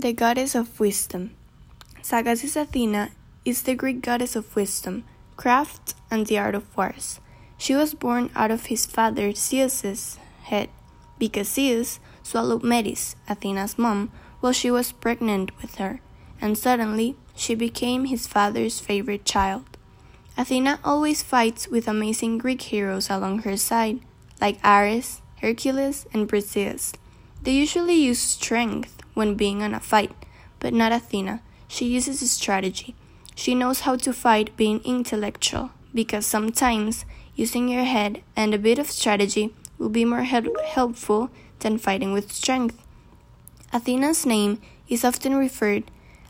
The goddess of wisdom. Sagacious Athena is the Greek goddess of wisdom, craft, and the art of wars. She was born out of his father Zeus's head, because Zeus swallowed Metis, Athena's mom, while she was pregnant with her, and suddenly she became his father's favorite child. Athena always fights with amazing Greek heroes along her side, like Ares, Hercules, and Briseis. They usually use strength when being in a fight, but not Athena. She uses strategy. She knows how to fight being intellectual, because sometimes using your head and a bit of strategy will be more helpful than fighting with strength. Athena's name is often referred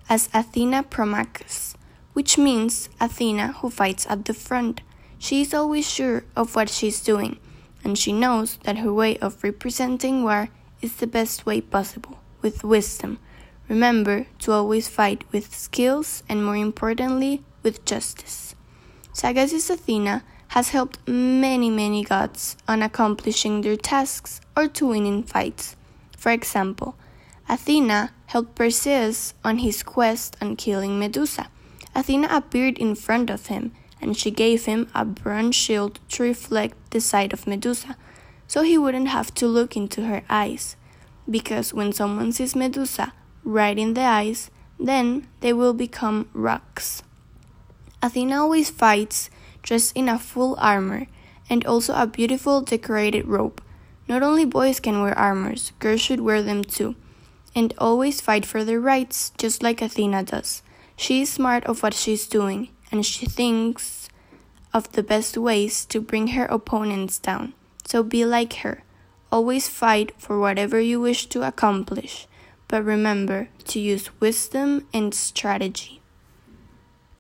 as Athena Promachus, which means Athena who fights at the front. She is always sure of what she is doing, and she knows that her way of representing war is the best way possible with wisdom. Remember to always fight with skills and, more importantly, with justice. Sagacious Athena has helped many, many gods on accomplishing their tasks or to win in fights. For example, Athena helped Perseus on his quest on killing Medusa. Athena appeared in front of him, and she gave him a bronze shield to reflect the sight of Medusa, so he wouldn't have to look into her eyes because when someone sees Medusa right in the eyes, then they will become rocks. Athena always fights dressed in a full armor and also a beautiful decorated robe. Not only boys can wear armors, girls should wear them too. And always fight for their rights, just like Athena does. She is smart of what she's doing, and she thinks of the best ways to bring her opponents down. So be like her. Always fight for whatever you wish to accomplish, but remember to use wisdom and strategy.